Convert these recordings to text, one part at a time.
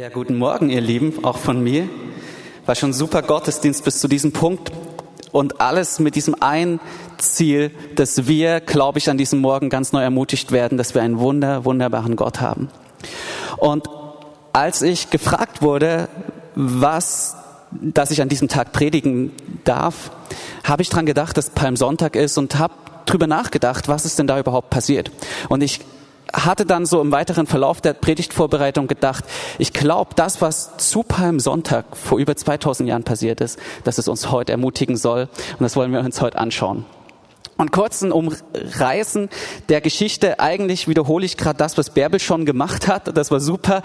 Ja, guten Morgen, ihr Lieben, auch von mir. War schon super Gottesdienst bis zu diesem Punkt und alles mit diesem einen Ziel, dass wir, glaube ich, an diesem Morgen ganz neu ermutigt werden, dass wir einen wunder, wunderbaren Gott haben. Und als ich gefragt wurde, was, dass ich an diesem Tag predigen darf, habe ich dran gedacht, dass Palmsonntag ist und habe drüber nachgedacht, was ist denn da überhaupt passiert. Und ich hatte dann so im weiteren Verlauf der Predigtvorbereitung gedacht, ich glaube, das, was zu Palmsonntag vor über 2000 Jahren passiert ist, dass es uns heute ermutigen soll. Und das wollen wir uns heute anschauen. Und kurzen Umreißen der Geschichte, eigentlich wiederhole ich gerade das, was Bärbel schon gemacht hat. Das war super.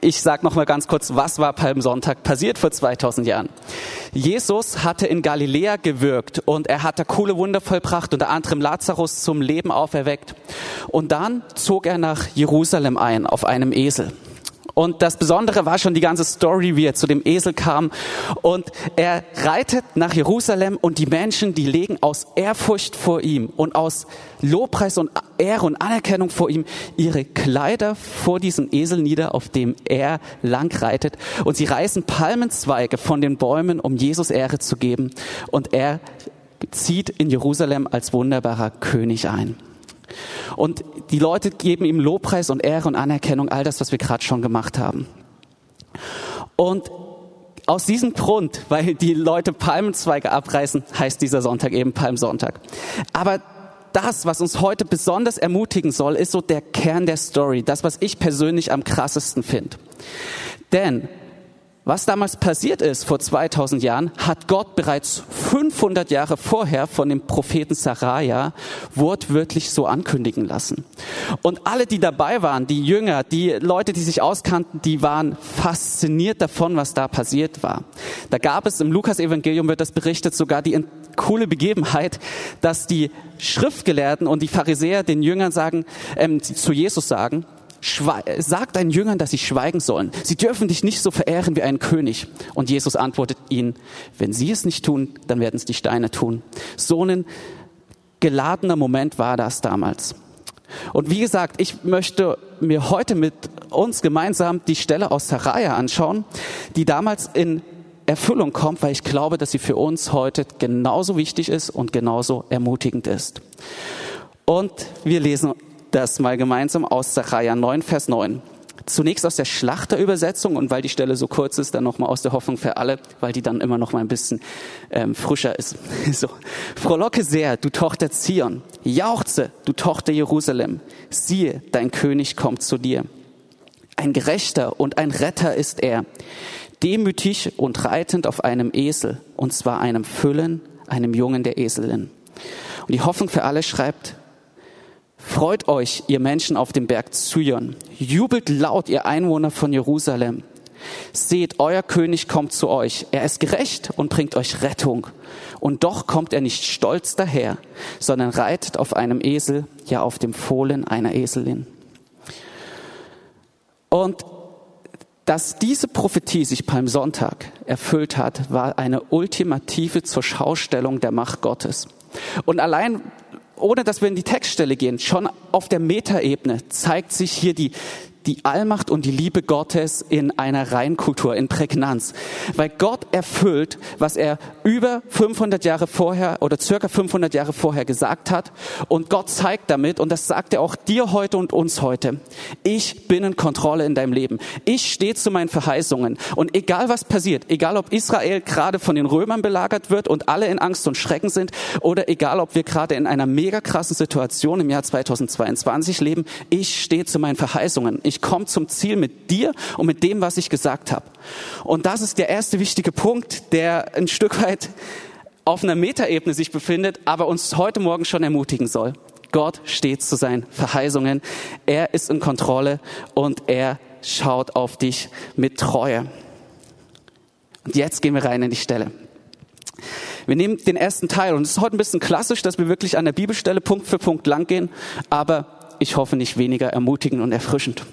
Ich sage noch mal ganz kurz, was war Palmsonntag passiert vor 2000 Jahren? Jesus hatte in Galiläa gewirkt und er hatte coole Wunder vollbracht, unter anderem Lazarus zum Leben auferweckt. Und dann zog er nach Jerusalem ein auf einem Esel. Und das Besondere war schon die ganze Story, wie er zu dem Esel kam. Und er reitet nach Jerusalem und die Menschen, die legen aus Ehrfurcht vor ihm und aus Lobpreis und Ehre und Anerkennung vor ihm ihre Kleider vor diesem Esel nieder, auf dem er lang reitet. Und sie reißen Palmenzweige von den Bäumen, um Jesus Ehre zu geben. Und er zieht in Jerusalem als wunderbarer König ein. Und die Leute geben ihm Lobpreis und Ehre und Anerkennung, all das, was wir gerade schon gemacht haben. Und aus diesem Grund, weil die Leute Palmenzweige abreißen, heißt dieser Sonntag eben Palmsonntag. Aber das, was uns heute besonders ermutigen soll, ist so der Kern der Story, das, was ich persönlich am krassesten finde. Denn was damals passiert ist vor 2000 Jahren, hat Gott bereits 500 Jahre vorher von dem Propheten Saraja wortwörtlich so ankündigen lassen. Und alle, die dabei waren, die Jünger, die Leute, die sich auskannten, die waren fasziniert davon, was da passiert war. Da gab es im Lukas-Evangelium wird das berichtet, sogar die coole Begebenheit, dass die Schriftgelehrten und die Pharisäer den Jüngern sagen, ähm, zu Jesus sagen, sagt deinen Jüngern, dass sie schweigen sollen. Sie dürfen dich nicht so verehren wie einen König. Und Jesus antwortet ihnen, wenn sie es nicht tun, dann werden es die Steine tun. So ein geladener Moment war das damals. Und wie gesagt, ich möchte mir heute mit uns gemeinsam die Stelle aus Saraja anschauen, die damals in Erfüllung kommt, weil ich glaube, dass sie für uns heute genauso wichtig ist und genauso ermutigend ist. Und wir lesen das mal gemeinsam aus Sacharja 9, Vers 9. Zunächst aus der Schlachterübersetzung und weil die Stelle so kurz ist, dann nochmal aus der Hoffnung für alle, weil die dann immer noch mal ein bisschen ähm, frischer ist. So. Frohlocke sehr, du Tochter Zion. Jauchze, du Tochter Jerusalem. Siehe, dein König kommt zu dir. Ein Gerechter und ein Retter ist er. Demütig und reitend auf einem Esel, und zwar einem Füllen, einem Jungen der Eselin. Und die Hoffnung für alle schreibt, Freut euch, ihr Menschen auf dem Berg Zion. Jubelt laut, ihr Einwohner von Jerusalem. Seht, euer König kommt zu euch. Er ist gerecht und bringt euch Rettung. Und doch kommt er nicht stolz daher, sondern reitet auf einem Esel, ja auf dem Fohlen einer Eselin. Und dass diese Prophetie sich beim Sonntag erfüllt hat, war eine ultimative Zurschaustellung der Macht Gottes. Und allein ohne dass wir in die Textstelle gehen, schon auf der Metaebene zeigt sich hier die, die Allmacht und die Liebe Gottes in einer Reinkultur, in Prägnanz. Weil Gott erfüllt, was er über 500 Jahre vorher oder circa 500 Jahre vorher gesagt hat. Und Gott zeigt damit, und das sagt er auch dir heute und uns heute, ich bin in Kontrolle in deinem Leben. Ich stehe zu meinen Verheißungen. Und egal was passiert, egal ob Israel gerade von den Römern belagert wird und alle in Angst und Schrecken sind, oder egal ob wir gerade in einer mega krassen Situation im Jahr 2022 leben, ich stehe zu meinen Verheißungen. Ich komme zum Ziel mit dir und mit dem, was ich gesagt habe. Und das ist der erste wichtige Punkt, der ein Stück weit auf einer Metaebene sich befindet, aber uns heute Morgen schon ermutigen soll. Gott steht zu seinen Verheißungen. Er ist in Kontrolle und er schaut auf dich mit Treue. Und jetzt gehen wir rein in die Stelle. Wir nehmen den ersten Teil und es ist heute ein bisschen klassisch, dass wir wirklich an der Bibelstelle Punkt für Punkt lang gehen, aber ich hoffe nicht weniger ermutigend und erfrischend.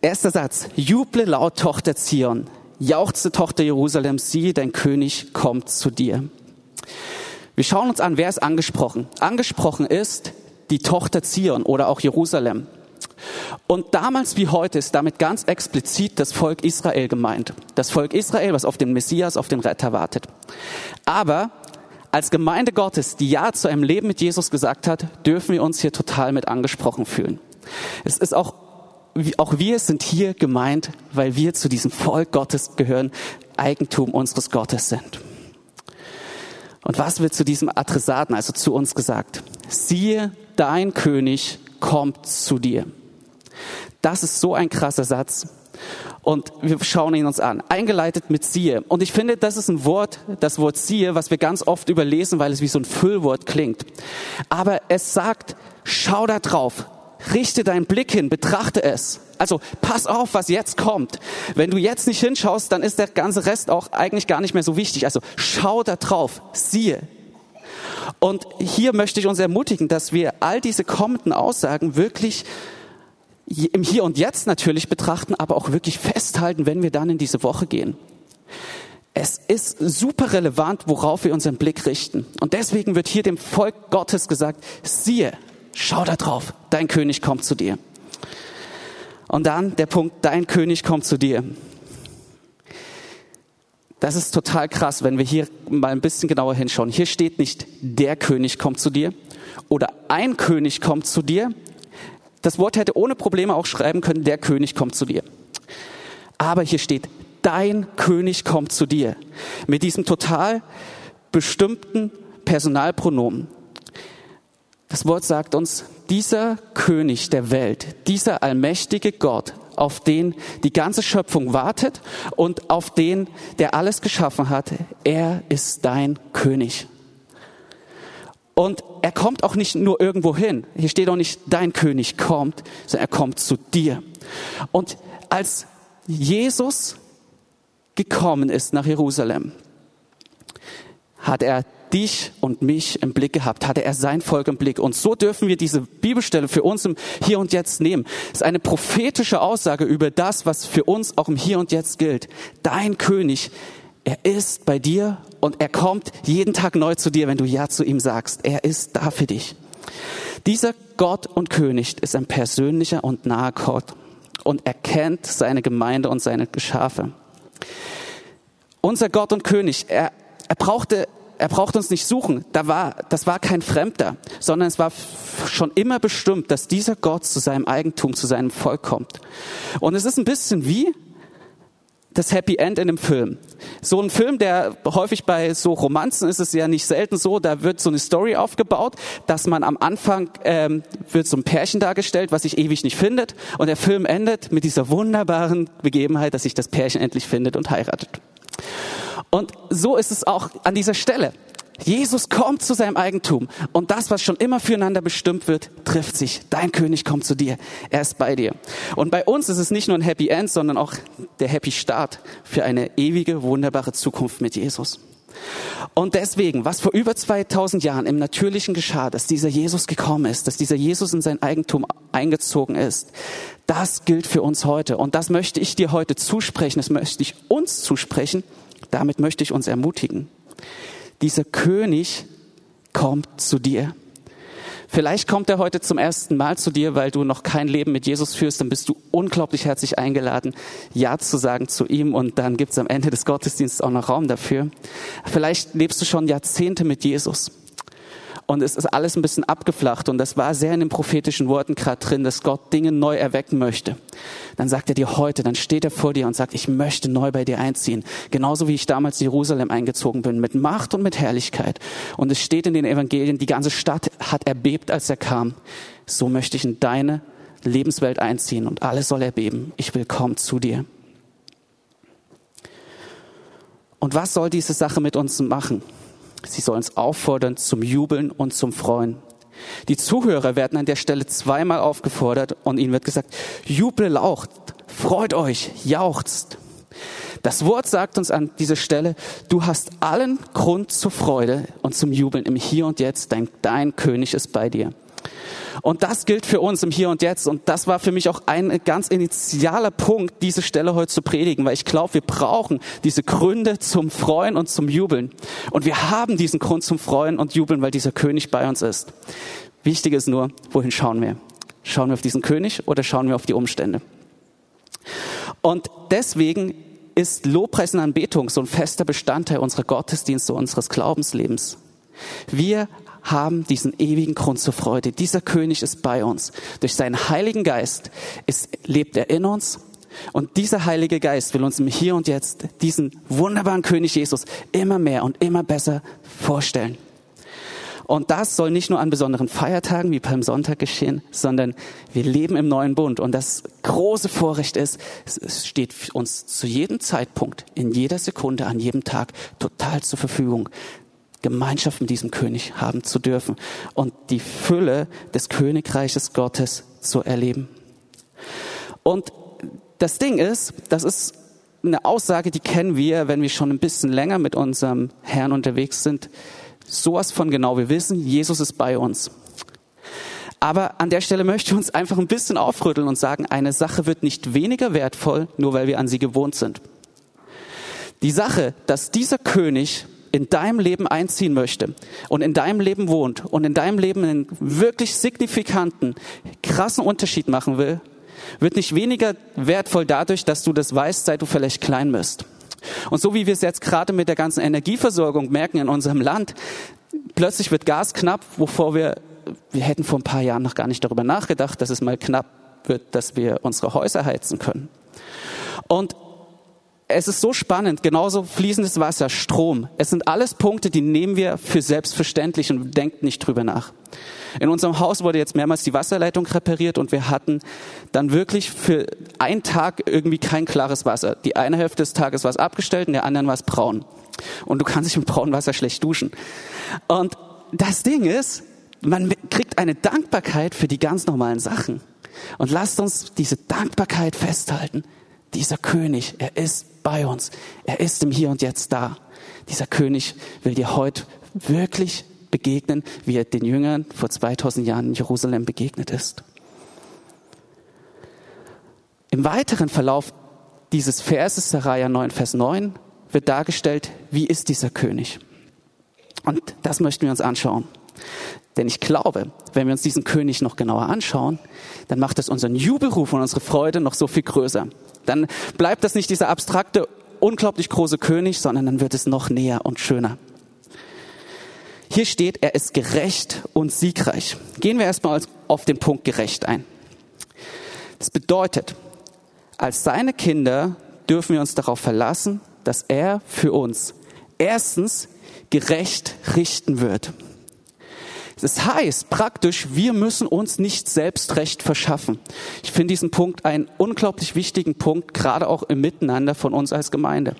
Erster Satz. Juble laut, Tochter Zion. Jauchze, Tochter Jerusalem. Siehe, dein König kommt zu dir. Wir schauen uns an, wer ist angesprochen. Angesprochen ist die Tochter Zion oder auch Jerusalem. Und damals wie heute ist damit ganz explizit das Volk Israel gemeint. Das Volk Israel, was auf den Messias, auf den Retter wartet. Aber als Gemeinde Gottes, die Ja zu einem Leben mit Jesus gesagt hat, dürfen wir uns hier total mit angesprochen fühlen. Es ist auch, auch wir sind hier gemeint, weil wir zu diesem Volk Gottes gehören, Eigentum unseres Gottes sind. Und was wird zu diesem Adressaten, also zu uns gesagt? Siehe, dein König kommt zu dir. Das ist so ein krasser Satz. Und wir schauen ihn uns an. Eingeleitet mit siehe. Und ich finde, das ist ein Wort, das Wort siehe, was wir ganz oft überlesen, weil es wie so ein Füllwort klingt. Aber es sagt, schau da drauf. Richte deinen Blick hin, betrachte es. Also pass auf, was jetzt kommt. Wenn du jetzt nicht hinschaust, dann ist der ganze Rest auch eigentlich gar nicht mehr so wichtig. Also schau da drauf, siehe. Und hier möchte ich uns ermutigen, dass wir all diese kommenden Aussagen wirklich im Hier und Jetzt natürlich betrachten, aber auch wirklich festhalten, wenn wir dann in diese Woche gehen. Es ist super relevant, worauf wir unseren Blick richten. Und deswegen wird hier dem Volk Gottes gesagt, siehe, schau da drauf, dein König kommt zu dir. Und dann der Punkt, dein König kommt zu dir. Das ist total krass, wenn wir hier mal ein bisschen genauer hinschauen. Hier steht nicht, der König kommt zu dir oder ein König kommt zu dir, das Wort hätte ohne Probleme auch schreiben können, der König kommt zu dir. Aber hier steht, dein König kommt zu dir. Mit diesem total bestimmten Personalpronomen. Das Wort sagt uns, dieser König der Welt, dieser allmächtige Gott, auf den die ganze Schöpfung wartet und auf den, der alles geschaffen hat, er ist dein König. Und er kommt auch nicht nur irgendwo hin. Hier steht auch nicht, dein König kommt, sondern er kommt zu dir. Und als Jesus gekommen ist nach Jerusalem, hat er dich und mich im Blick gehabt, hatte er sein Volk im Blick. Und so dürfen wir diese Bibelstelle für uns im Hier und Jetzt nehmen. Es ist eine prophetische Aussage über das, was für uns auch im Hier und Jetzt gilt. Dein König er ist bei dir und er kommt jeden Tag neu zu dir, wenn du Ja zu ihm sagst. Er ist da für dich. Dieser Gott und König ist ein persönlicher und naher Gott und er kennt seine Gemeinde und seine Geschafe. Unser Gott und König, er, er brauchte er braucht uns nicht suchen. Da war, das war kein Fremder, sondern es war schon immer bestimmt, dass dieser Gott zu seinem Eigentum, zu seinem Volk kommt. Und es ist ein bisschen wie, das Happy End in einem Film. So ein Film, der häufig bei so Romanzen ist es ja nicht selten so, da wird so eine Story aufgebaut, dass man am Anfang ähm, wird so ein Pärchen dargestellt, was sich ewig nicht findet, und der Film endet mit dieser wunderbaren Begebenheit, dass sich das Pärchen endlich findet und heiratet. Und so ist es auch an dieser Stelle. Jesus kommt zu seinem Eigentum und das, was schon immer füreinander bestimmt wird, trifft sich. Dein König kommt zu dir. Er ist bei dir. Und bei uns ist es nicht nur ein Happy End, sondern auch der Happy Start für eine ewige, wunderbare Zukunft mit Jesus. Und deswegen, was vor über 2000 Jahren im Natürlichen geschah, dass dieser Jesus gekommen ist, dass dieser Jesus in sein Eigentum eingezogen ist, das gilt für uns heute. Und das möchte ich dir heute zusprechen, das möchte ich uns zusprechen, damit möchte ich uns ermutigen dieser König kommt zu dir. Vielleicht kommt er heute zum ersten Mal zu dir, weil du noch kein Leben mit Jesus führst, dann bist du unglaublich herzlich eingeladen, Ja zu sagen zu ihm und dann gibt es am Ende des Gottesdienstes auch noch Raum dafür. Vielleicht lebst du schon Jahrzehnte mit Jesus und es ist alles ein bisschen abgeflacht und das war sehr in den prophetischen Worten gerade drin, dass Gott Dinge neu erwecken möchte. Dann sagt er dir heute, dann steht er vor dir und sagt, ich möchte neu bei dir einziehen. Genauso wie ich damals in Jerusalem eingezogen bin, mit Macht und mit Herrlichkeit. Und es steht in den Evangelien, die ganze Stadt hat erbebt, als er kam. So möchte ich in deine Lebenswelt einziehen und alles soll erbeben. Ich will kommen zu dir. Und was soll diese Sache mit uns machen? Sie sollen uns auffordern zum Jubeln und zum Freuen. Die Zuhörer werden an der Stelle zweimal aufgefordert und ihnen wird gesagt, juble laucht, freut euch, jauchzt. Das Wort sagt uns an dieser Stelle, du hast allen Grund zur Freude und zum Jubeln im Hier und Jetzt, dein, dein König ist bei dir. Und das gilt für uns im Hier und Jetzt. Und das war für mich auch ein ganz initialer Punkt, diese Stelle heute zu predigen, weil ich glaube, wir brauchen diese Gründe zum Freuen und zum Jubeln. Und wir haben diesen Grund zum Freuen und Jubeln, weil dieser König bei uns ist. Wichtig ist nur, wohin schauen wir? Schauen wir auf diesen König oder schauen wir auf die Umstände? Und deswegen ist Lobpreis und Anbetung so ein fester Bestandteil unserer Gottesdienste, unseres Glaubenslebens. Wir haben diesen ewigen Grund zur Freude. Dieser König ist bei uns. Durch seinen Heiligen Geist ist, lebt er in uns. Und dieser Heilige Geist will uns im Hier und Jetzt diesen wunderbaren König Jesus immer mehr und immer besser vorstellen. Und das soll nicht nur an besonderen Feiertagen wie beim Sonntag geschehen, sondern wir leben im neuen Bund. Und das große Vorrecht ist, es steht uns zu jedem Zeitpunkt, in jeder Sekunde, an jedem Tag total zur Verfügung, Gemeinschaft mit diesem König haben zu dürfen und die Fülle des Königreiches Gottes zu erleben. Und das Ding ist, das ist eine Aussage, die kennen wir, wenn wir schon ein bisschen länger mit unserem Herrn unterwegs sind. Sowas von genau. Wir wissen, Jesus ist bei uns. Aber an der Stelle möchte ich uns einfach ein bisschen aufrütteln und sagen, eine Sache wird nicht weniger wertvoll, nur weil wir an sie gewohnt sind. Die Sache, dass dieser König in deinem Leben einziehen möchte und in deinem Leben wohnt und in deinem Leben einen wirklich signifikanten, krassen Unterschied machen will, wird nicht weniger wertvoll dadurch, dass du das weißt, seit du vielleicht klein bist. Und so wie wir es jetzt gerade mit der ganzen Energieversorgung merken in unserem Land, plötzlich wird Gas knapp, wovor wir, wir hätten vor ein paar Jahren noch gar nicht darüber nachgedacht, dass es mal knapp wird, dass wir unsere Häuser heizen können. Und es ist so spannend, genauso fließendes Wasser, Strom. Es sind alles Punkte, die nehmen wir für selbstverständlich und denken nicht drüber nach. In unserem Haus wurde jetzt mehrmals die Wasserleitung repariert und wir hatten dann wirklich für einen Tag irgendwie kein klares Wasser. Die eine Hälfte des Tages war es abgestellt und der anderen war es braun. Und du kannst dich mit braunem Wasser schlecht duschen. Und das Ding ist, man kriegt eine Dankbarkeit für die ganz normalen Sachen. Und lasst uns diese Dankbarkeit festhalten. Dieser König, er ist bei uns. Er ist im Hier und Jetzt da. Dieser König will dir heute wirklich begegnen, wie er den Jüngern vor 2000 Jahren in Jerusalem begegnet ist. Im weiteren Verlauf dieses Verses, Saraja 9, Vers 9, wird dargestellt, wie ist dieser König. Und das möchten wir uns anschauen. Denn ich glaube, wenn wir uns diesen König noch genauer anschauen, dann macht es unseren Jubelruf und unsere Freude noch so viel größer. Dann bleibt das nicht dieser abstrakte, unglaublich große König, sondern dann wird es noch näher und schöner. Hier steht, er ist gerecht und siegreich. Gehen wir erstmal auf den Punkt gerecht ein. Das bedeutet, als seine Kinder dürfen wir uns darauf verlassen, dass er für uns erstens gerecht richten wird. Das heißt praktisch, wir müssen uns nicht selbst Recht verschaffen. Ich finde diesen Punkt einen unglaublich wichtigen Punkt, gerade auch im Miteinander von uns als Gemeinde.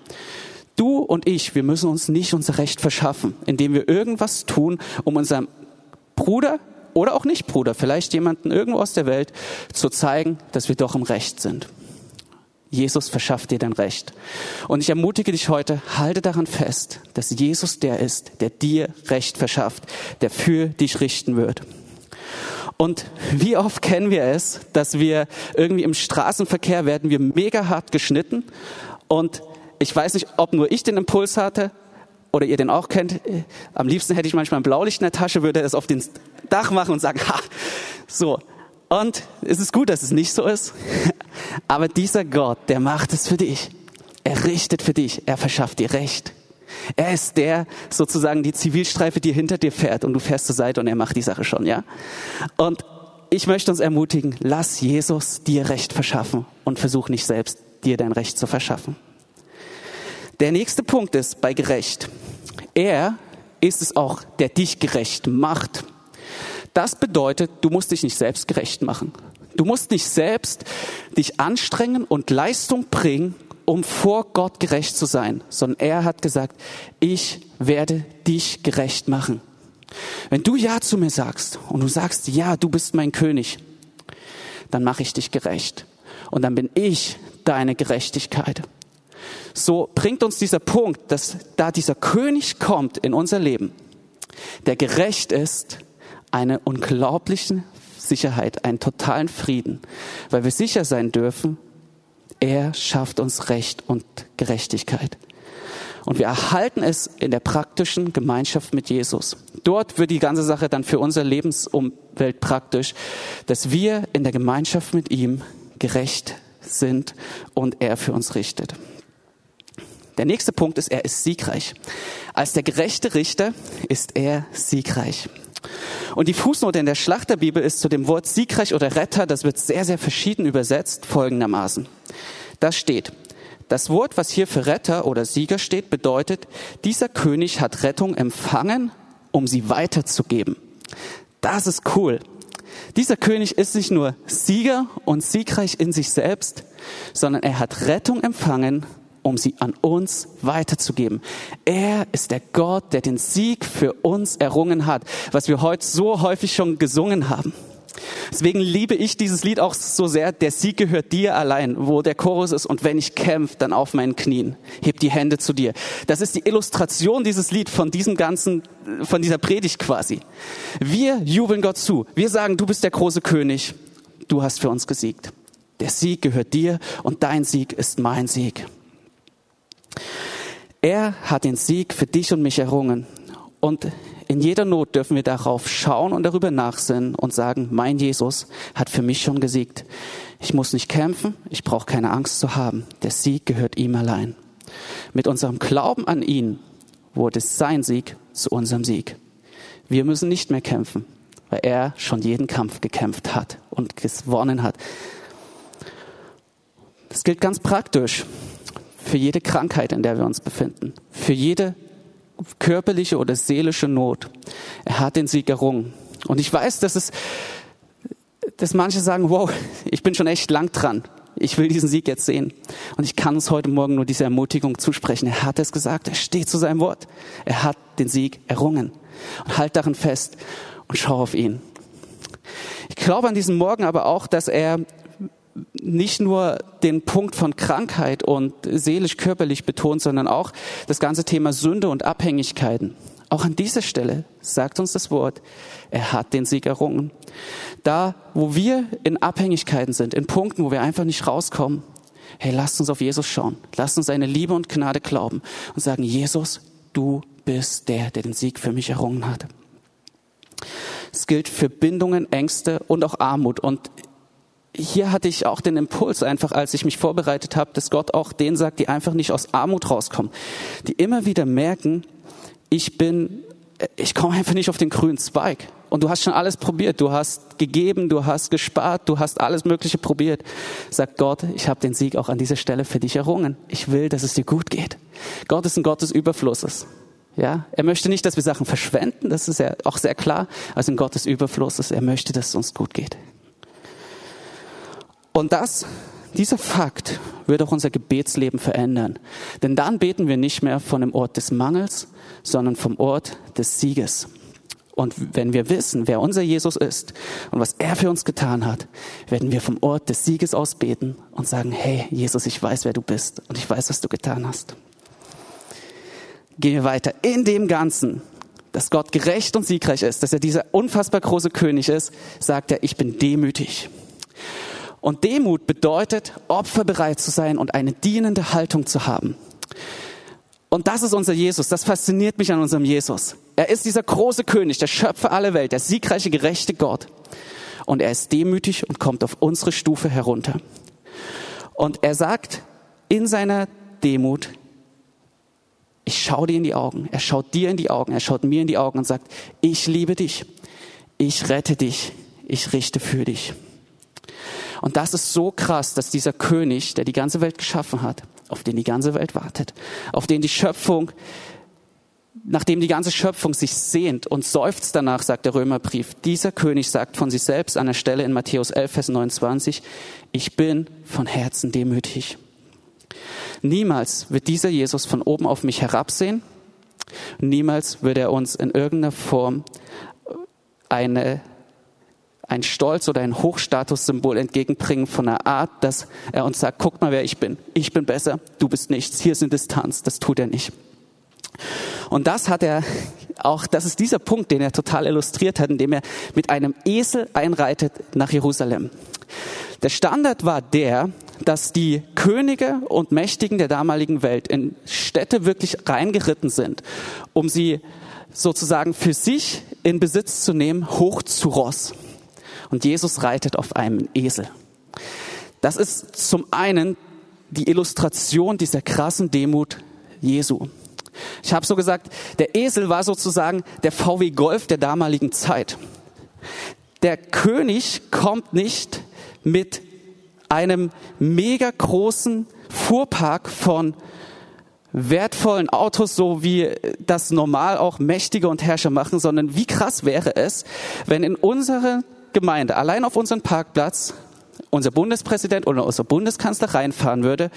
Du und ich, wir müssen uns nicht unser Recht verschaffen, indem wir irgendwas tun, um unserem Bruder oder auch nicht Bruder, vielleicht jemanden irgendwo aus der Welt zu zeigen, dass wir doch im Recht sind. Jesus verschafft dir dein Recht. Und ich ermutige dich heute, halte daran fest, dass Jesus der ist, der dir Recht verschafft, der für dich richten wird. Und wie oft kennen wir es, dass wir irgendwie im Straßenverkehr werden wir mega hart geschnitten und ich weiß nicht, ob nur ich den Impuls hatte oder ihr den auch kennt. Am liebsten hätte ich manchmal ein Blaulicht in der Tasche, würde es auf den Dach machen und sagen, ha, so. Und es ist gut, dass es nicht so ist. Aber dieser Gott, der macht es für dich. Er richtet für dich. Er verschafft dir Recht. Er ist der, sozusagen die Zivilstreife, die hinter dir fährt und du fährst zur Seite und er macht die Sache schon, ja? Und ich möchte uns ermutigen, lass Jesus dir Recht verschaffen und versuch nicht selbst dir dein Recht zu verschaffen. Der nächste Punkt ist bei gerecht. Er ist es auch, der dich gerecht macht. Das bedeutet, du musst dich nicht selbst gerecht machen. Du musst nicht selbst dich anstrengen und Leistung bringen, um vor Gott gerecht zu sein, sondern er hat gesagt, ich werde dich gerecht machen. Wenn du Ja zu mir sagst und du sagst, ja, du bist mein König, dann mache ich dich gerecht. Und dann bin ich deine Gerechtigkeit. So bringt uns dieser Punkt, dass da dieser König kommt in unser Leben, der gerecht ist, eine unglaubliche Sicherheit, einen totalen Frieden, weil wir sicher sein dürfen, er schafft uns Recht und Gerechtigkeit. Und wir erhalten es in der praktischen Gemeinschaft mit Jesus. Dort wird die ganze Sache dann für unsere Lebensumwelt praktisch, dass wir in der Gemeinschaft mit ihm gerecht sind und er für uns richtet. Der nächste Punkt ist, er ist siegreich. Als der gerechte Richter ist er siegreich. Und die Fußnote in der Schlachterbibel ist zu dem Wort siegreich oder Retter, das wird sehr, sehr verschieden übersetzt, folgendermaßen. Da steht, das Wort, was hier für Retter oder Sieger steht, bedeutet, dieser König hat Rettung empfangen, um sie weiterzugeben. Das ist cool. Dieser König ist nicht nur Sieger und siegreich in sich selbst, sondern er hat Rettung empfangen, um sie an uns weiterzugeben. Er ist der Gott, der den Sieg für uns errungen hat, was wir heute so häufig schon gesungen haben. Deswegen liebe ich dieses Lied auch so sehr. Der Sieg gehört dir allein, wo der Chorus ist. Und wenn ich kämpfe, dann auf meinen Knien. Heb die Hände zu dir. Das ist die Illustration dieses Lied von diesem ganzen, von dieser Predigt quasi. Wir jubeln Gott zu. Wir sagen, du bist der große König. Du hast für uns gesiegt. Der Sieg gehört dir und dein Sieg ist mein Sieg. Er hat den Sieg für dich und mich errungen. Und in jeder Not dürfen wir darauf schauen und darüber nachsinnen und sagen, mein Jesus hat für mich schon gesiegt. Ich muss nicht kämpfen, ich brauche keine Angst zu haben. Der Sieg gehört ihm allein. Mit unserem Glauben an ihn wurde sein Sieg zu unserem Sieg. Wir müssen nicht mehr kämpfen, weil er schon jeden Kampf gekämpft hat und gewonnen hat. Das gilt ganz praktisch für jede Krankheit, in der wir uns befinden, für jede körperliche oder seelische Not. Er hat den Sieg errungen. Und ich weiß, dass es, dass manche sagen, wow, ich bin schon echt lang dran. Ich will diesen Sieg jetzt sehen. Und ich kann uns heute Morgen nur diese Ermutigung zusprechen. Er hat es gesagt. Er steht zu seinem Wort. Er hat den Sieg errungen. Und halt darin fest und schau auf ihn. Ich glaube an diesem Morgen aber auch, dass er nicht nur den Punkt von Krankheit und seelisch-körperlich betont, sondern auch das ganze Thema Sünde und Abhängigkeiten. Auch an dieser Stelle sagt uns das Wort, er hat den Sieg errungen. Da, wo wir in Abhängigkeiten sind, in Punkten, wo wir einfach nicht rauskommen, hey, lasst uns auf Jesus schauen. Lasst uns seine Liebe und Gnade glauben und sagen, Jesus, du bist der, der den Sieg für mich errungen hat. Es gilt für Bindungen, Ängste und auch Armut. Und hier hatte ich auch den Impuls einfach, als ich mich vorbereitet habe, dass Gott auch denen sagt, die einfach nicht aus Armut rauskommen, die immer wieder merken, ich bin, ich komme einfach nicht auf den grünen Zweig. Und du hast schon alles probiert. Du hast gegeben, du hast gespart, du hast alles Mögliche probiert. Sagt Gott, ich habe den Sieg auch an dieser Stelle für dich errungen. Ich will, dass es dir gut geht. Gott ist ein Gott des Überflusses. Ja, er möchte nicht, dass wir Sachen verschwenden. Das ist ja auch sehr klar. Also ein Gott des Überflusses. Er möchte, dass es uns gut geht. Und das, dieser Fakt wird auch unser Gebetsleben verändern. Denn dann beten wir nicht mehr von dem Ort des Mangels, sondern vom Ort des Sieges. Und wenn wir wissen, wer unser Jesus ist und was er für uns getan hat, werden wir vom Ort des Sieges aus beten und sagen, hey Jesus, ich weiß, wer du bist und ich weiß, was du getan hast. Gehen wir weiter. In dem Ganzen, dass Gott gerecht und siegreich ist, dass er dieser unfassbar große König ist, sagt er, ich bin demütig. Und Demut bedeutet, opferbereit zu sein und eine dienende Haltung zu haben. Und das ist unser Jesus. Das fasziniert mich an unserem Jesus. Er ist dieser große König, der Schöpfer aller Welt, der siegreiche, gerechte Gott. Und er ist demütig und kommt auf unsere Stufe herunter. Und er sagt in seiner Demut, ich schaue dir in die Augen. Er schaut dir in die Augen. Er schaut mir in die Augen und sagt, ich liebe dich. Ich rette dich. Ich richte für dich. Und das ist so krass, dass dieser König, der die ganze Welt geschaffen hat, auf den die ganze Welt wartet, auf den die Schöpfung, nachdem die ganze Schöpfung sich sehnt und seufzt danach, sagt der Römerbrief, dieser König sagt von sich selbst an der Stelle in Matthäus 11, Vers 29, ich bin von Herzen demütig. Niemals wird dieser Jesus von oben auf mich herabsehen. Niemals wird er uns in irgendeiner Form eine ein Stolz oder ein Hochstatussymbol entgegenbringen von einer Art, dass er uns sagt, guck mal, wer ich bin. Ich bin besser, du bist nichts. Hier ist eine Distanz. Das tut er nicht. Und das hat er auch, das ist dieser Punkt, den er total illustriert hat, indem er mit einem Esel einreitet nach Jerusalem. Der Standard war der, dass die Könige und Mächtigen der damaligen Welt in Städte wirklich reingeritten sind, um sie sozusagen für sich in Besitz zu nehmen, hoch zu Ross. Und Jesus reitet auf einem Esel. Das ist zum einen die Illustration dieser krassen Demut Jesu. Ich habe so gesagt, der Esel war sozusagen der VW Golf der damaligen Zeit. Der König kommt nicht mit einem mega großen Fuhrpark von wertvollen Autos, so wie das normal auch Mächtige und Herrscher machen, sondern wie krass wäre es, wenn in unserer Gemeinde, allein auf unserem Parkplatz, unser Bundespräsident oder unser Bundeskanzler reinfahren würde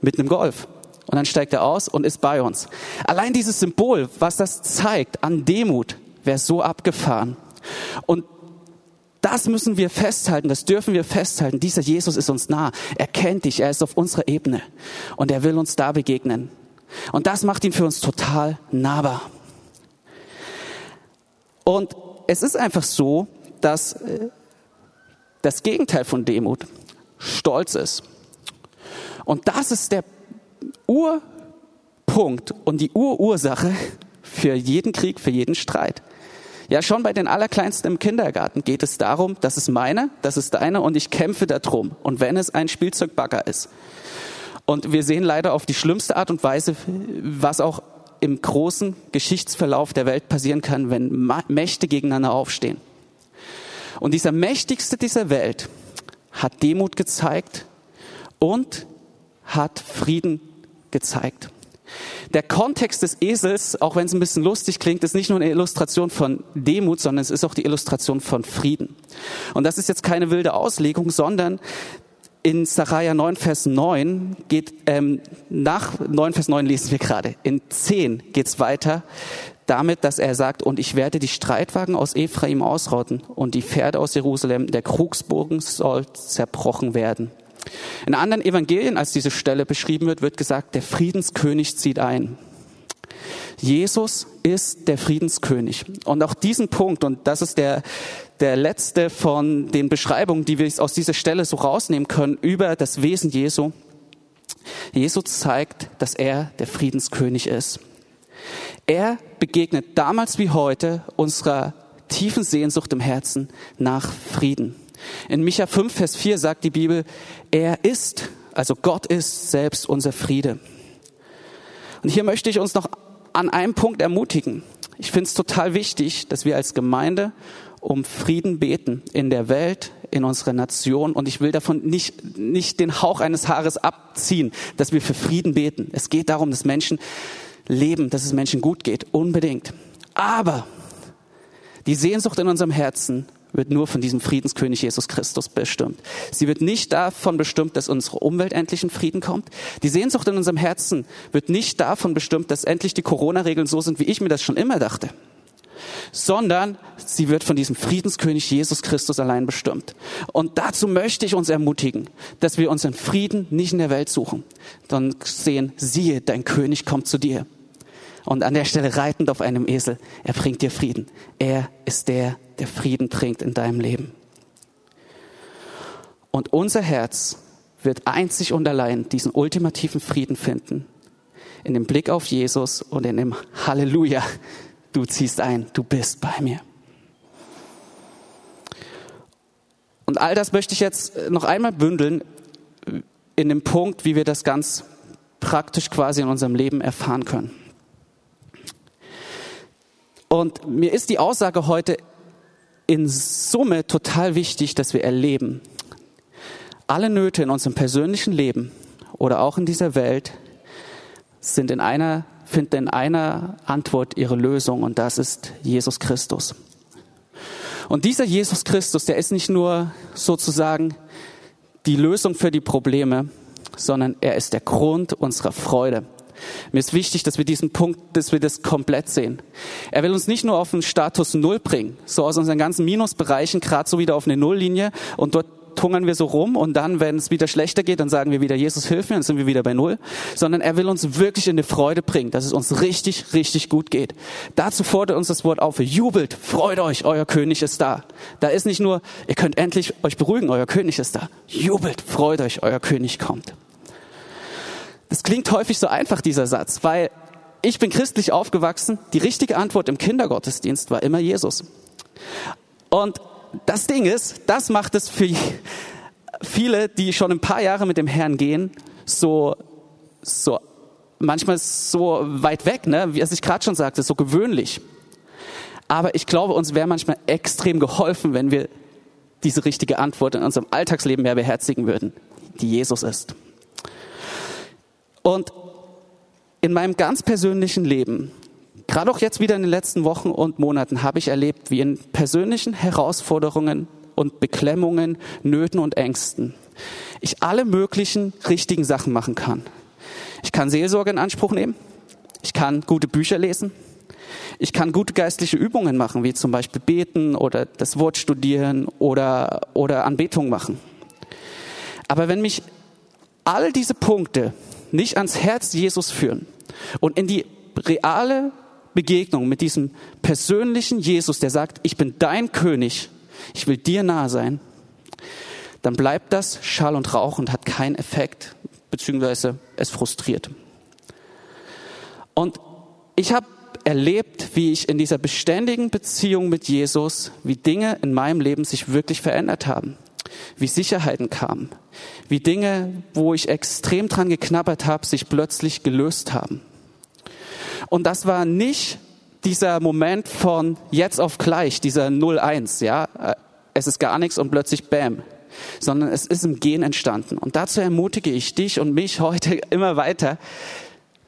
mit einem Golf. Und dann steigt er aus und ist bei uns. Allein dieses Symbol, was das zeigt an Demut, wäre so abgefahren. Und das müssen wir festhalten, das dürfen wir festhalten. Dieser Jesus ist uns nah. Er kennt dich, er ist auf unserer Ebene und er will uns da begegnen. Und das macht ihn für uns total nahbar. Und es ist einfach so, dass äh, das Gegenteil von Demut Stolz ist. Und das ist der Urpunkt und die Urursache für jeden Krieg, für jeden Streit. Ja, schon bei den Allerkleinsten im Kindergarten geht es darum, das ist meine, das ist deine und ich kämpfe darum. Und wenn es ein Spielzeugbagger ist. Und wir sehen leider auf die schlimmste Art und Weise, was auch im großen Geschichtsverlauf der Welt passieren kann, wenn Mächte gegeneinander aufstehen. Und dieser Mächtigste dieser Welt hat Demut gezeigt und hat Frieden gezeigt. Der Kontext des Esels, auch wenn es ein bisschen lustig klingt, ist nicht nur eine Illustration von Demut, sondern es ist auch die Illustration von Frieden. Und das ist jetzt keine wilde Auslegung, sondern in Sacharja 9, Vers 9 geht, ähm, nach 9, Vers 9 lesen wir gerade. In 10 geht's weiter damit, dass er sagt, und ich werde die Streitwagen aus Ephraim ausrotten und die Pferde aus Jerusalem, der Krugsbogen soll zerbrochen werden. In anderen Evangelien, als diese Stelle beschrieben wird, wird gesagt, der Friedenskönig zieht ein. Jesus ist der Friedenskönig. Und auch diesen Punkt, und das ist der, der letzte von den Beschreibungen, die wir aus dieser Stelle so rausnehmen können über das Wesen Jesu. Jesus zeigt, dass er der Friedenskönig ist. Er begegnet damals wie heute unserer tiefen Sehnsucht im Herzen nach Frieden. In Micha 5, Vers 4 sagt die Bibel, er ist, also Gott ist selbst unser Friede. Und hier möchte ich uns noch an einem Punkt ermutigen. Ich finde es total wichtig, dass wir als Gemeinde um Frieden beten in der Welt, in unserer Nation. Und ich will davon nicht, nicht den Hauch eines Haares abziehen, dass wir für Frieden beten. Es geht darum, dass Menschen leben, dass es Menschen gut geht. Unbedingt. Aber die Sehnsucht in unserem Herzen wird nur von diesem Friedenskönig Jesus Christus bestimmt. Sie wird nicht davon bestimmt, dass unsere Umwelt endlich in Frieden kommt. Die Sehnsucht in unserem Herzen wird nicht davon bestimmt, dass endlich die Corona-Regeln so sind, wie ich mir das schon immer dachte. Sondern sie wird von diesem Friedenskönig Jesus Christus allein bestimmt. Und dazu möchte ich uns ermutigen, dass wir unseren Frieden nicht in der Welt suchen, sondern sehen, siehe, dein König kommt zu dir und an der Stelle reitend auf einem Esel. Er bringt dir Frieden. Er ist der, der Frieden bringt in deinem Leben. Und unser Herz wird einzig und allein diesen ultimativen Frieden finden. In dem Blick auf Jesus und in dem Halleluja. Du ziehst ein, du bist bei mir. Und all das möchte ich jetzt noch einmal bündeln in dem Punkt, wie wir das ganz praktisch quasi in unserem Leben erfahren können. Und mir ist die Aussage heute in Summe total wichtig, dass wir erleben, alle Nöte in unserem persönlichen Leben oder auch in dieser Welt sind in einer, finden in einer Antwort ihre Lösung und das ist Jesus Christus. Und dieser Jesus Christus, der ist nicht nur sozusagen die Lösung für die Probleme, sondern er ist der Grund unserer Freude. Mir ist wichtig, dass wir diesen Punkt, dass wir das komplett sehen. Er will uns nicht nur auf den Status Null bringen, so aus unseren ganzen Minusbereichen gerade so wieder auf eine Nulllinie und dort tungern wir so rum und dann, wenn es wieder schlechter geht, dann sagen wir wieder, Jesus hilf mir, dann sind wir wieder bei Null. Sondern er will uns wirklich in die Freude bringen, dass es uns richtig, richtig gut geht. Dazu fordert uns das Wort auf, jubelt, freut euch, euer König ist da. Da ist nicht nur, ihr könnt endlich euch beruhigen, euer König ist da. Jubelt, freut euch, euer König kommt. Das klingt häufig so einfach, dieser Satz, weil ich bin christlich aufgewachsen. Die richtige Antwort im Kindergottesdienst war immer Jesus. Und das Ding ist, das macht es für viele, die schon ein paar Jahre mit dem Herrn gehen, so, so, manchmal so weit weg, ne? wie ich gerade schon sagte, so gewöhnlich. Aber ich glaube, uns wäre manchmal extrem geholfen, wenn wir diese richtige Antwort in unserem Alltagsleben mehr beherzigen würden, die Jesus ist. Und in meinem ganz persönlichen Leben Gerade auch jetzt wieder in den letzten Wochen und Monaten habe ich erlebt, wie in persönlichen Herausforderungen und Beklemmungen, Nöten und Ängsten ich alle möglichen richtigen Sachen machen kann. Ich kann Seelsorge in Anspruch nehmen. Ich kann gute Bücher lesen. Ich kann gute geistliche Übungen machen, wie zum Beispiel beten oder das Wort studieren oder, oder Anbetung machen. Aber wenn mich all diese Punkte nicht ans Herz Jesus führen und in die reale Begegnung mit diesem persönlichen Jesus, der sagt, ich bin dein König, ich will dir nahe sein, dann bleibt das Schall und Rauch und hat keinen Effekt, beziehungsweise es frustriert. Und ich habe erlebt, wie ich in dieser beständigen Beziehung mit Jesus, wie Dinge in meinem Leben sich wirklich verändert haben, wie Sicherheiten kamen, wie Dinge, wo ich extrem dran geknabbert habe, sich plötzlich gelöst haben. Und das war nicht dieser Moment von jetzt auf gleich, dieser 0-1, ja. Es ist gar nichts und plötzlich Bam. Sondern es ist im Gehen entstanden. Und dazu ermutige ich dich und mich heute immer weiter,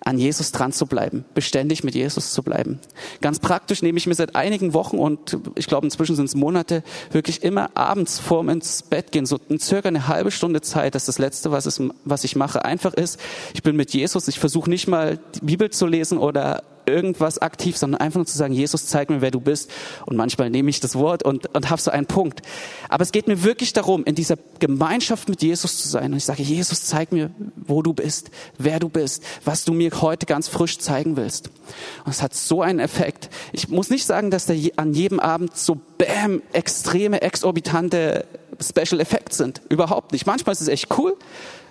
an Jesus dran zu bleiben, beständig mit Jesus zu bleiben. Ganz praktisch nehme ich mir seit einigen Wochen und ich glaube inzwischen sind es Monate wirklich immer abends vorm ins Bett gehen, so circa eine halbe Stunde Zeit, das ist das Letzte, was, es, was ich mache, einfach ist, ich bin mit Jesus, ich versuche nicht mal die Bibel zu lesen oder irgendwas aktiv, sondern einfach nur zu sagen, Jesus, zeig mir, wer du bist. Und manchmal nehme ich das Wort und, und habe so einen Punkt. Aber es geht mir wirklich darum, in dieser Gemeinschaft mit Jesus zu sein. Und ich sage, Jesus, zeig mir, wo du bist, wer du bist, was du mir heute ganz frisch zeigen willst. Und es hat so einen Effekt. Ich muss nicht sagen, dass da an jedem Abend so bam, extreme, exorbitante Special Effects sind. Überhaupt nicht. Manchmal ist es echt cool.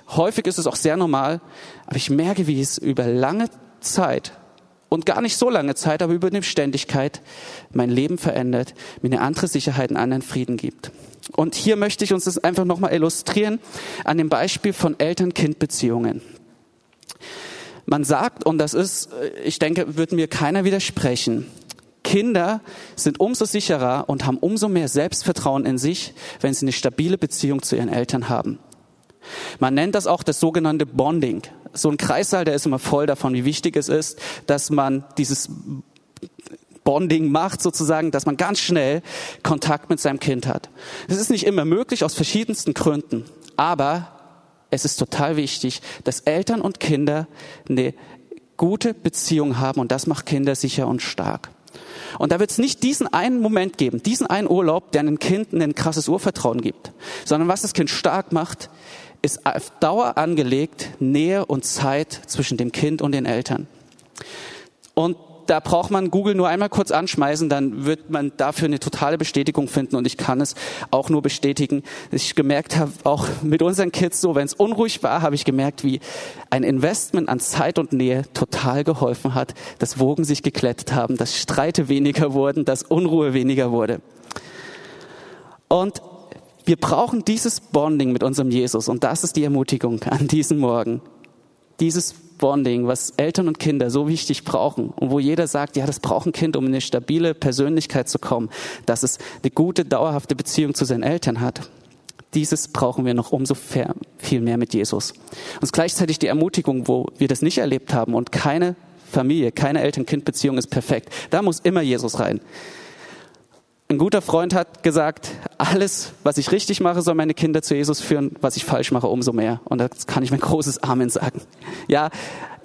Häufig ist es auch sehr normal. Aber ich merke, wie es über lange Zeit und gar nicht so lange Zeit, aber über eine Beständigkeit mein Leben verändert, mir eine andere Sicherheit, einen anderen Frieden gibt. Und hier möchte ich uns das einfach nochmal illustrieren an dem Beispiel von Eltern-Kind-Beziehungen. Man sagt, und das ist, ich denke, wird mir keiner widersprechen, Kinder sind umso sicherer und haben umso mehr Selbstvertrauen in sich, wenn sie eine stabile Beziehung zu ihren Eltern haben. Man nennt das auch das sogenannte Bonding so ein Kreissaal, der ist immer voll davon, wie wichtig es ist, dass man dieses Bonding macht sozusagen, dass man ganz schnell Kontakt mit seinem Kind hat. Das ist nicht immer möglich aus verschiedensten Gründen, aber es ist total wichtig, dass Eltern und Kinder eine gute Beziehung haben und das macht Kinder sicher und stark. Und da wird es nicht diesen einen Moment geben, diesen einen Urlaub, der einem Kind ein krasses Urvertrauen gibt, sondern was das Kind stark macht, ist auf Dauer angelegt Nähe und Zeit zwischen dem Kind und den Eltern. Und da braucht man Google nur einmal kurz anschmeißen, dann wird man dafür eine totale Bestätigung finden und ich kann es auch nur bestätigen. Ich gemerkt habe, auch mit unseren Kids so, wenn es unruhig war, habe ich gemerkt, wie ein Investment an Zeit und Nähe total geholfen hat, dass Wogen sich geklettet haben, dass Streite weniger wurden, dass Unruhe weniger wurde. Und wir brauchen dieses Bonding mit unserem Jesus und das ist die Ermutigung an diesem Morgen. Dieses Bonding, was Eltern und Kinder so wichtig brauchen und wo jeder sagt, ja, das braucht ein Kind, um in eine stabile Persönlichkeit zu kommen, dass es eine gute, dauerhafte Beziehung zu seinen Eltern hat. Dieses brauchen wir noch umso viel mehr mit Jesus. Und gleichzeitig die Ermutigung, wo wir das nicht erlebt haben und keine Familie, keine Eltern-Kind-Beziehung ist perfekt. Da muss immer Jesus rein. Ein guter Freund hat gesagt, alles, was ich richtig mache, soll meine Kinder zu Jesus führen, was ich falsch mache, umso mehr. Und da kann ich mein großes Amen sagen. Ja,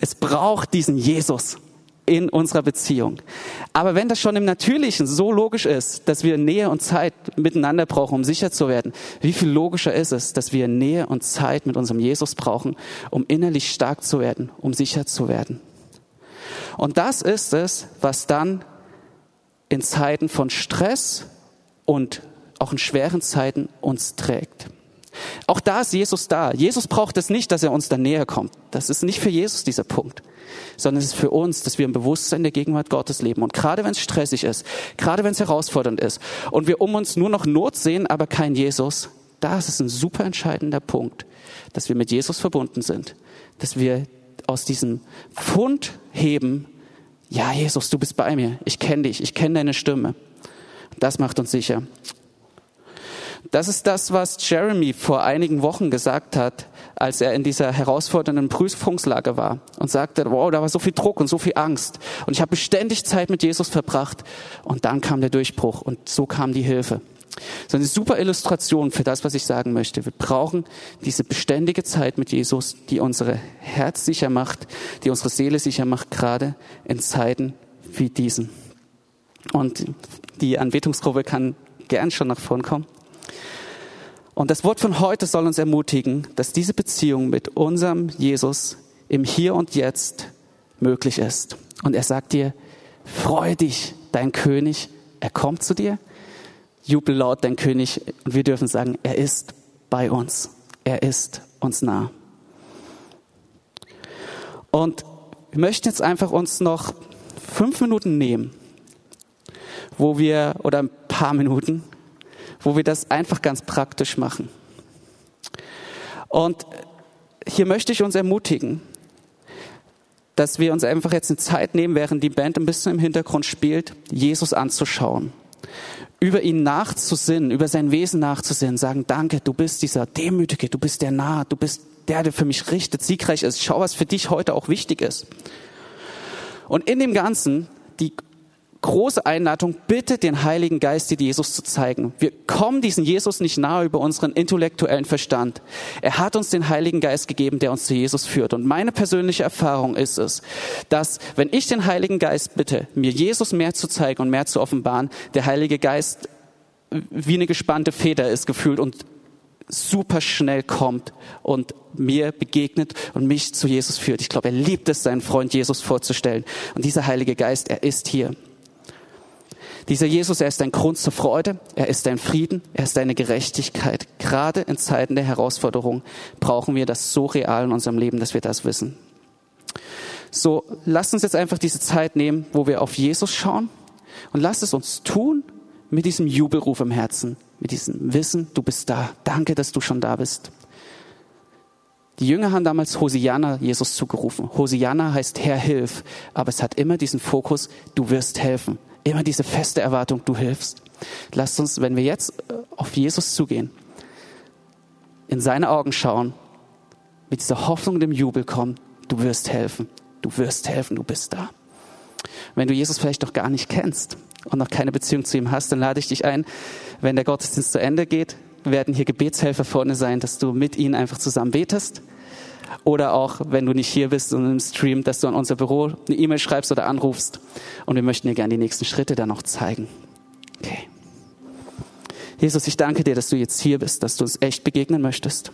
es braucht diesen Jesus. in unserer Beziehung. Aber wenn das schon im Natürlichen so logisch ist, dass wir Nähe und Zeit miteinander brauchen, um sicher zu werden, wie viel logischer ist es, dass wir Nähe und Zeit mit unserem Jesus brauchen, um innerlich stark zu werden, um sicher zu werden. Und das ist es, was dann in Zeiten von Stress und auch in schweren Zeiten uns trägt. Auch da ist Jesus da. Jesus braucht es nicht, dass er uns da näher kommt. Das ist nicht für Jesus dieser Punkt, sondern es ist für uns, dass wir im Bewusstsein der Gegenwart Gottes leben. Und gerade wenn es stressig ist, gerade wenn es herausfordernd ist und wir um uns nur noch Not sehen, aber kein Jesus, da ist es ein super entscheidender Punkt, dass wir mit Jesus verbunden sind, dass wir aus diesem Fund heben, ja Jesus, du bist bei mir, ich kenne dich, ich kenne deine Stimme. Das macht uns sicher. Das ist das, was Jeremy vor einigen Wochen gesagt hat, als er in dieser herausfordernden Prüfungslage war und sagte, wow, da war so viel Druck und so viel Angst und ich habe beständig Zeit mit Jesus verbracht und dann kam der Durchbruch und so kam die Hilfe. So eine super Illustration für das, was ich sagen möchte. Wir brauchen diese beständige Zeit mit Jesus, die unsere Herz sicher macht, die unsere Seele sicher macht, gerade in Zeiten wie diesen. Und die Anbetungsgruppe kann gern schon nach vorn kommen. Und das Wort von heute soll uns ermutigen, dass diese Beziehung mit unserem Jesus im Hier und Jetzt möglich ist. Und er sagt dir, freue dich, dein König, er kommt zu dir. Jubel laut, dein König. Und wir dürfen sagen, er ist bei uns. Er ist uns nah. Und wir möchten jetzt einfach uns noch fünf Minuten nehmen, wo wir, oder ein paar Minuten, wo wir das einfach ganz praktisch machen. Und hier möchte ich uns ermutigen, dass wir uns einfach jetzt eine Zeit nehmen, während die Band ein bisschen im Hintergrund spielt, Jesus anzuschauen, über ihn nachzusinnen, über sein Wesen nachzusinnen, sagen, danke, du bist dieser Demütige, du bist der Nah, du bist der, der für mich richtet, siegreich ist. Schau, was für dich heute auch wichtig ist. Und in dem Ganzen die große Einladung, bitte den Heiligen Geist dir Jesus zu zeigen. Wir kommen diesen Jesus nicht nahe über unseren intellektuellen Verstand. Er hat uns den Heiligen Geist gegeben, der uns zu Jesus führt. Und meine persönliche Erfahrung ist es, dass wenn ich den Heiligen Geist bitte, mir Jesus mehr zu zeigen und mehr zu offenbaren, der Heilige Geist wie eine gespannte Feder ist gefühlt und super schnell kommt und mir begegnet und mich zu Jesus führt. Ich glaube, er liebt es, seinen Freund Jesus vorzustellen. Und dieser Heilige Geist, er ist hier. Dieser Jesus, er ist ein Grund zur Freude, er ist ein Frieden, er ist eine Gerechtigkeit. Gerade in Zeiten der Herausforderung brauchen wir das so real in unserem Leben, dass wir das wissen. So, lasst uns jetzt einfach diese Zeit nehmen, wo wir auf Jesus schauen und lasst es uns tun mit diesem Jubelruf im Herzen, mit diesem Wissen, du bist da. Danke, dass du schon da bist. Die Jünger haben damals Hosianna Jesus zugerufen. Hosianna heißt Herr, hilf. Aber es hat immer diesen Fokus, du wirst helfen. Immer diese feste Erwartung, du hilfst. Lasst uns, wenn wir jetzt äh, auf Jesus zugehen, in seine Augen schauen, mit dieser Hoffnung und dem Jubel kommen, du wirst helfen, du wirst helfen, du bist da. Wenn du Jesus vielleicht noch gar nicht kennst und noch keine Beziehung zu ihm hast, dann lade ich dich ein, wenn der Gottesdienst zu Ende geht, werden hier Gebetshelfer vorne sein, dass du mit ihnen einfach zusammen betest oder auch, wenn du nicht hier bist und im Stream, dass du an unser Büro eine E-Mail schreibst oder anrufst. Und wir möchten dir gerne die nächsten Schritte dann noch zeigen. Okay. Jesus, ich danke dir, dass du jetzt hier bist, dass du uns echt begegnen möchtest.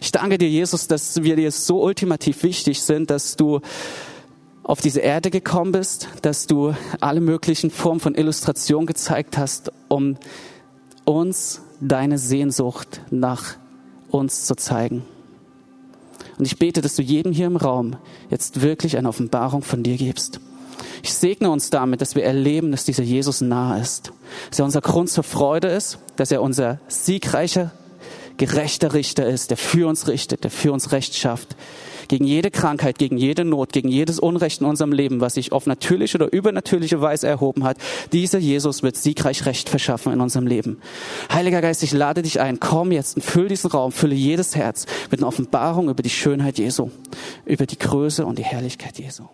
Ich danke dir, Jesus, dass wir dir so ultimativ wichtig sind, dass du auf diese Erde gekommen bist, dass du alle möglichen Formen von Illustration gezeigt hast, um uns deine Sehnsucht nach uns zu zeigen. Und ich bete, dass du jedem hier im Raum jetzt wirklich eine Offenbarung von dir gibst. Ich segne uns damit, dass wir erleben, dass dieser Jesus nah ist. Dass er unser Grund zur Freude ist, dass er unser siegreicher, gerechter Richter ist, der für uns richtet, der für uns Recht schafft, gegen jede Krankheit, gegen jede Not, gegen jedes Unrecht in unserem Leben, was sich auf natürliche oder übernatürliche Weise erhoben hat. Dieser Jesus wird siegreich Recht verschaffen in unserem Leben. Heiliger Geist, ich lade dich ein. Komm jetzt und füll diesen Raum, fülle jedes Herz mit einer Offenbarung über die Schönheit Jesu, über die Größe und die Herrlichkeit Jesu.